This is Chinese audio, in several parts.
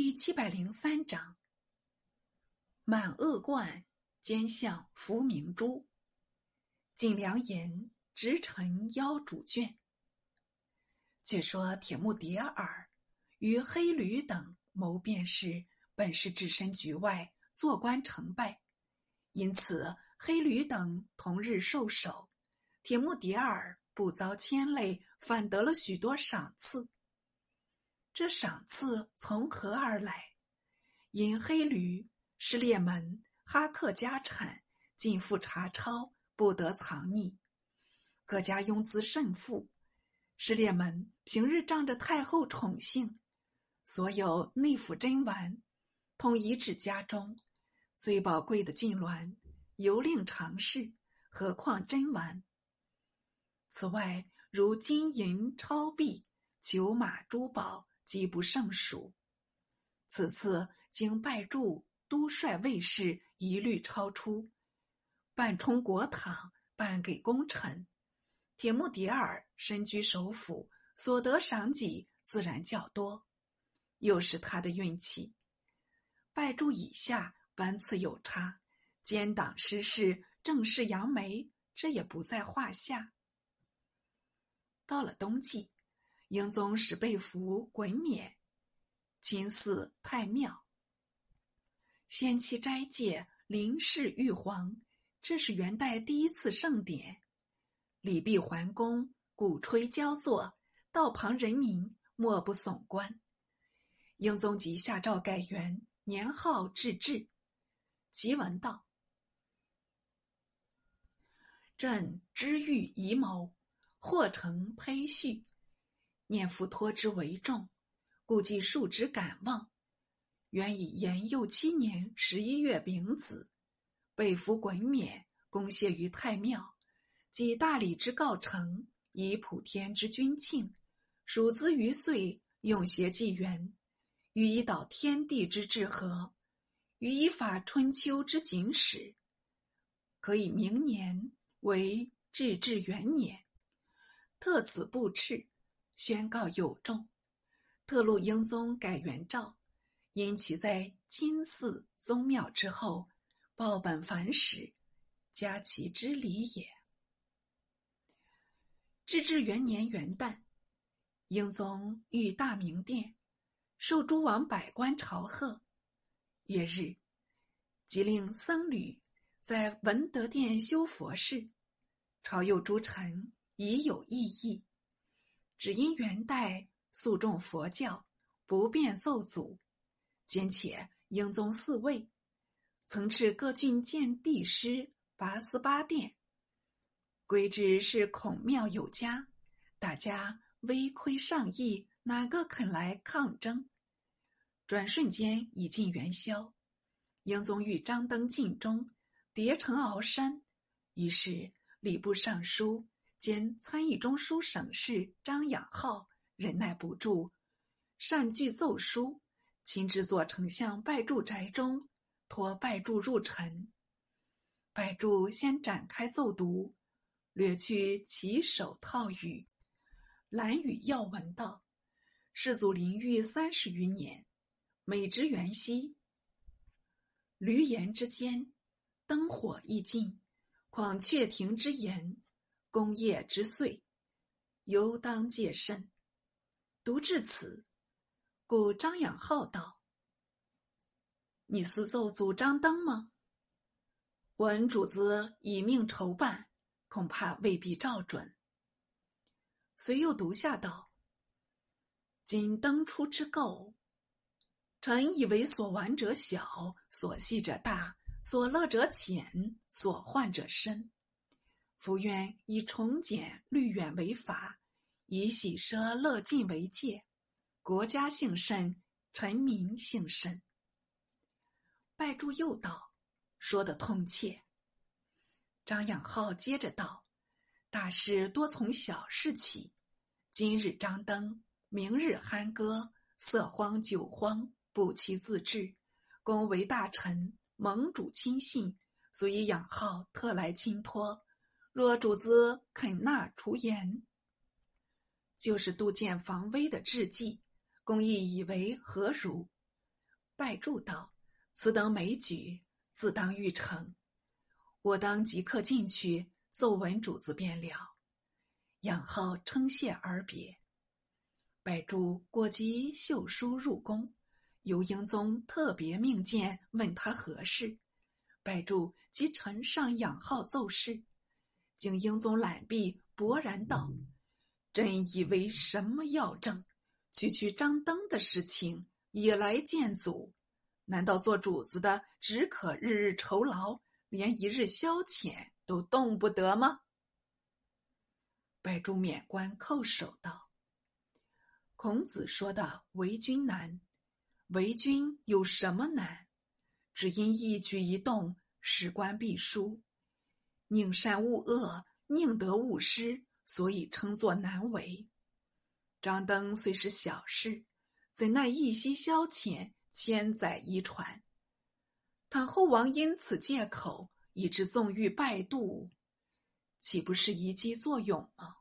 第七百零三章：满恶贯，奸相伏明珠。锦良言直臣邀主眷。却说铁木迭儿与黑驴等谋变事，本是置身局外，做官成败，因此黑驴等同日受首，铁木迭儿不遭牵累，反得了许多赏赐。这赏赐从何而来？因黑驴是列门哈克家产，尽付查抄，不得藏匿。各家庸资甚富，是列门平日仗着太后宠幸，所有内府珍玩，统移至家中。最宝贵的金銮，尤令常侍，何况珍玩？此外，如金银钞币、酒马珠宝。极不胜数。此次经拜祝都率卫士一律超出，半充国堂，半给功臣。铁木迭儿身居首府，所得赏给自然较多。又是他的运气。拜祝以下班次有差，奸党失势，正式扬眉，这也不在话下。到了冬季。英宗使被俘衮冕，亲祀太庙，先期斋戒，临事玉皇，这是元代第一次盛典。礼毕还宫，鼓吹交作，道旁人民莫不耸观。英宗即下诏改元，年号至治。即闻道：“朕知遇遗谋，或成胚序。”念夫托之为重，故计数之敢望。原以延佑七年十一月丙子，被俘衮冕，公谢于太庙，即大礼之告成，以普天之君庆，属资于岁，用邪纪元，予以导天地之治和，予以法春秋之谨史，可以明年为至治元年，特此布敕。宣告有众，特录英宗改元诏，因其在金寺宗庙之后，报本凡史，加其之礼也。至治元年元旦，英宗御大明殿，受诸王百官朝贺。月日，即令僧侣在文德殿修佛事，朝右诸臣已有异议。只因元代肃重佛教，不便奏祖。兼且英宗嗣位，曾敕各郡建帝师拔思八殿，规制是孔庙有加，大家微亏上亿，哪个肯来抗争？转瞬间已近元宵，英宗欲张登晋中，叠城鳌山，于是礼部尚书。兼参议中书省事张养浩忍耐不住，擅具奏书，亲自作丞相拜祝宅中，托拜祝入陈。拜祝先展开奏读，略去起手套语，兰语要闻道：世祖临狱三十余年，每值元夕，闾阎之间，灯火亦尽，况阙庭之言。功业之遂，犹当戒慎。读至此，故张养浩道：“你私奏祖张登吗？闻主子以命筹办，恐怕未必照准。”遂又读下道：“今登出之构，臣以为所玩者小，所戏者大，所乐者浅，所患者深。”夫愿以重简律远为法，以喜奢乐尽为戒，国家幸甚，臣民幸甚。拜祝又道，说得痛切。张养浩接着道：“大事多从小事起，今日张灯，明日酣歌，色荒酒荒，不期自治。公为大臣，盟主亲信，所以养浩特来亲托。”若主子肯纳除言，就是杜建防微的志计，公亦以为何如？拜祝道：“此等美举，自当欲成。我当即刻进去奏闻主子便了。”养号称谢而别。拜祝过及秀书入宫，由英宗特别命见问他何事。拜祝即呈上养号奏事，经英宗揽臂，勃然道：“朕以为什么要政？区区张灯的事情也来见祖？难道做主子的只可日日酬劳，连一日消遣都动不得吗？”拜祝免官叩首道：“孔子说的为君难，为君有什么难？只因一举一动，事关必输，宁善勿恶，宁得勿失，所以称作难为。张灯虽是小事，怎奈一夕消遣，千载一传。倘后王因此借口，以致纵欲拜度。”岂不是一记作俑吗？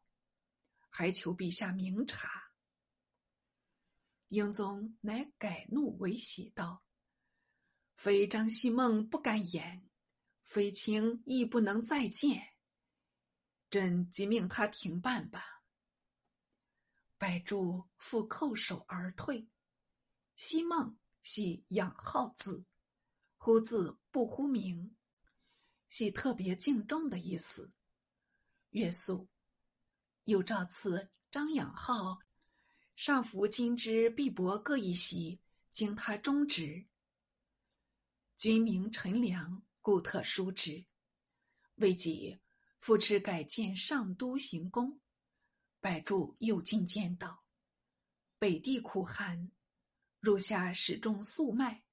还求陛下明察。英宗乃改怒为喜道：“非张希孟不敢言，非卿亦不能再见。朕即命他停办吧。”百祝复叩首而退。希孟系养号字，呼字不呼名，系特别敬重的意思。月宿，又诏赐张养浩上服金枝、碧帛各一席，经他中职。君名陈良，故特殊之。未几，复持改建上都行宫，百祝又进谏道：“北地苦寒，入夏始种粟麦。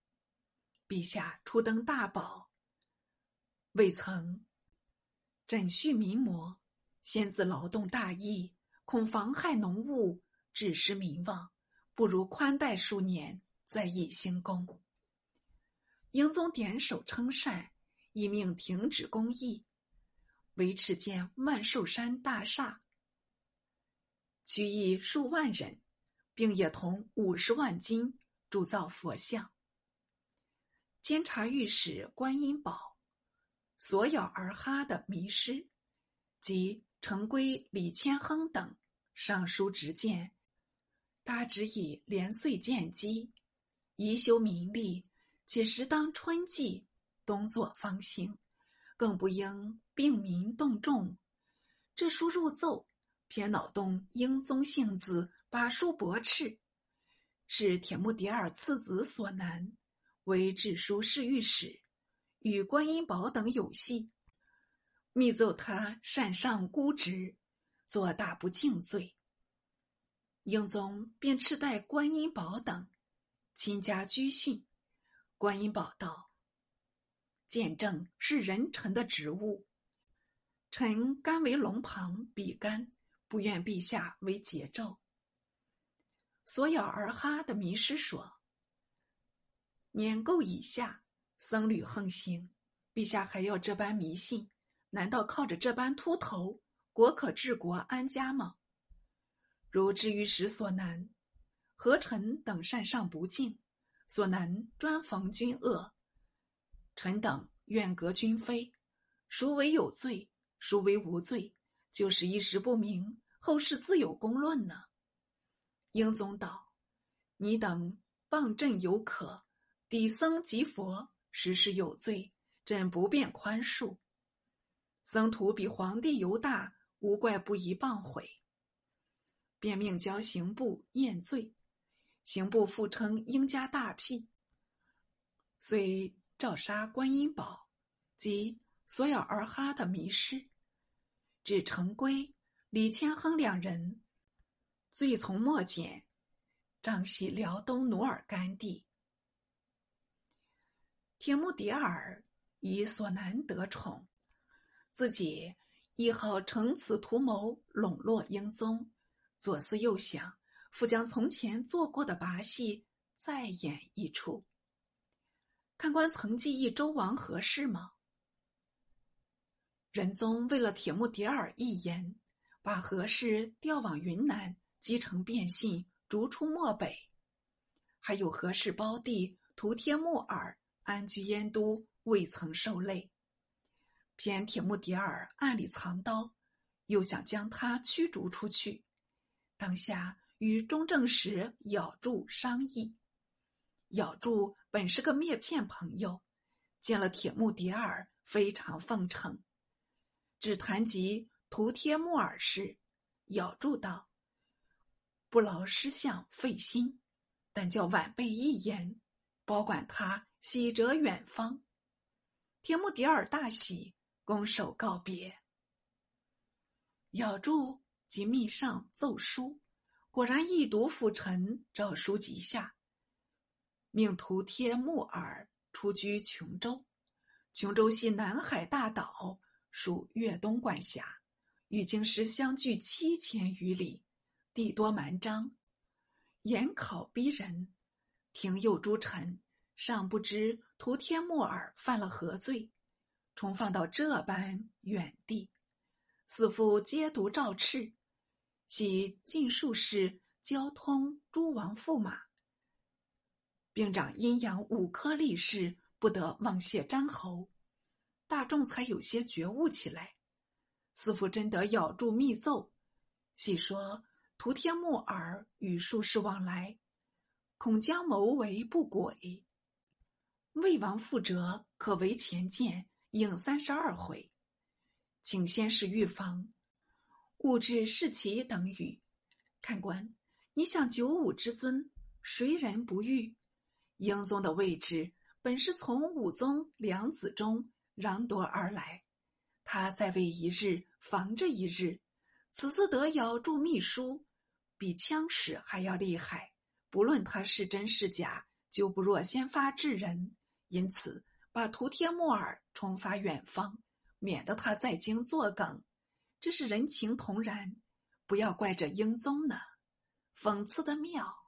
陛下初登大宝，未曾枕恤民魔。”先自劳动大义，恐妨害农务，致失民望，不如宽待数年，再议兴功。英宗点首称善，亦命停止公役，维持建万寿山大厦，取役数万人，并也同五十万金铸造佛像。监察御史观音宝，索咬而哈的迷失，及。成规李千亨等上书直谏，大旨以连岁建基，宜修民力，且时当春季，冬作方兴，更不应病民动众。这书入奏，偏恼动英宗性子，把书驳斥，是铁木迭儿次子所难，为治书侍御史，与观音宝等有隙。密奏他擅上孤职，做大不敬罪。英宗便斥待观音宝等亲家居训。观音宝道：“见证是人臣的职务，臣甘为龙旁比干，不愿陛下为桀纣。”所咬而哈的迷失说：“年垢以下，僧侣横行，陛下还要这般迷信？”难道靠着这般秃头，国可治国安家吗？如至于时所难，何臣等善上不敬，所难专逢君恶。臣等愿革君非，孰为有罪，孰为无罪，就是一时不明，后世自有公论呢。英宗道：“你等谤朕有可，抵僧及佛，实是有罪，朕不便宽恕。”僧徒比皇帝犹大，无怪不宜谤悔。便命交刑部验罪，刑部复称英家大辟，遂照杀观音宝及索咬儿哈的迷失，至成规、李千亨两人，罪从末减，仗系辽东努尔干地。铁木迭儿以索难得宠。自己亦好乘此图谋笼络英宗，左思右想，复将从前做过的把戏再演一出。看官曾记忆周王何事吗？仁宗为了铁木迭儿一言，把何氏调往云南，击城变信，逐出漠北；还有何氏胞弟图帖木儿安居燕都，未曾受累。偏铁木迭儿暗里藏刀，又想将他驱逐出去。当下与中正使咬住商议。咬住本是个篾片朋友，见了铁木迭儿，非常奉承。只谈及图帖木儿时，咬住道：“不劳师相费心，但叫晚辈一言，保管他喜折远方。”铁木迭儿大喜，拱手告别。咬住即密上奏书，果然一读辅臣诏书即下，命图帖木儿出居琼州。琼州系南海大岛。属粤东管辖，与京师相距七千余里，地多蛮瘴，严考逼人。廷佑诸臣尚不知图帖木儿犯了何罪，重放到这般远地。四父皆读诏敕，系尽数事交通诸王驸马，并掌阴阳五科力士，不得妄泄詹侯。大众才有些觉悟起来。司父真得咬住密奏，细说图帖木儿与术士往来，恐将谋为不轨。魏王复折，可为前见，应三十二回，请先是预防，勿置士奇等语。看官，你想九五之尊，谁人不遇？英宗的位置本是从武宗两子中。攘夺而来，他在位一日，防着一日。此次得咬住秘书，比枪使还要厉害。不论他是真是假，就不若先发制人。因此，把图帖木儿冲发远方，免得他在京作梗。这是人情同然，不要怪这英宗呢，讽刺的妙。